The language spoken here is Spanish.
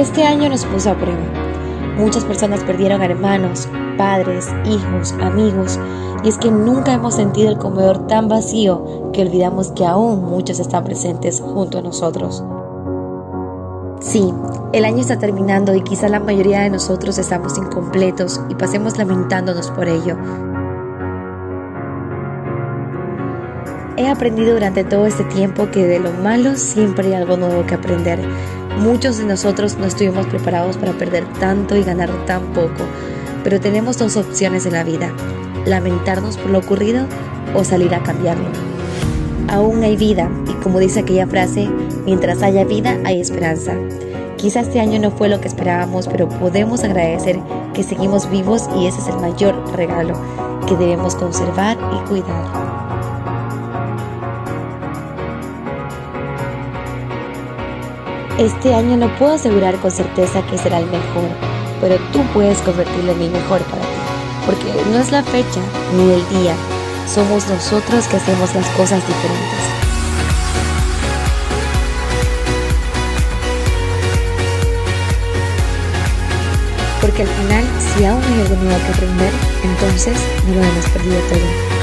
Este año nos puso a prueba. Muchas personas perdieron hermanos, padres, hijos, amigos, y es que nunca hemos sentido el comedor tan vacío que olvidamos que aún muchos están presentes junto a nosotros. Sí, el año está terminando y quizá la mayoría de nosotros estamos incompletos y pasemos lamentándonos por ello. He aprendido durante todo este tiempo que de lo malo siempre hay algo nuevo que aprender. Muchos de nosotros no estuvimos preparados para perder tanto y ganar tan poco, pero tenemos dos opciones en la vida, lamentarnos por lo ocurrido o salir a cambiarlo. Aún hay vida y como dice aquella frase, mientras haya vida hay esperanza. Quizás este año no fue lo que esperábamos, pero podemos agradecer que seguimos vivos y ese es el mayor regalo que debemos conservar y cuidar. Este año no puedo asegurar con certeza que será el mejor, pero tú puedes convertirlo en el mejor para ti, porque no es la fecha ni el día, somos nosotros que hacemos las cosas diferentes. Porque al final, si aún hay algo nuevo que aprender, entonces no lo hemos perdido todo.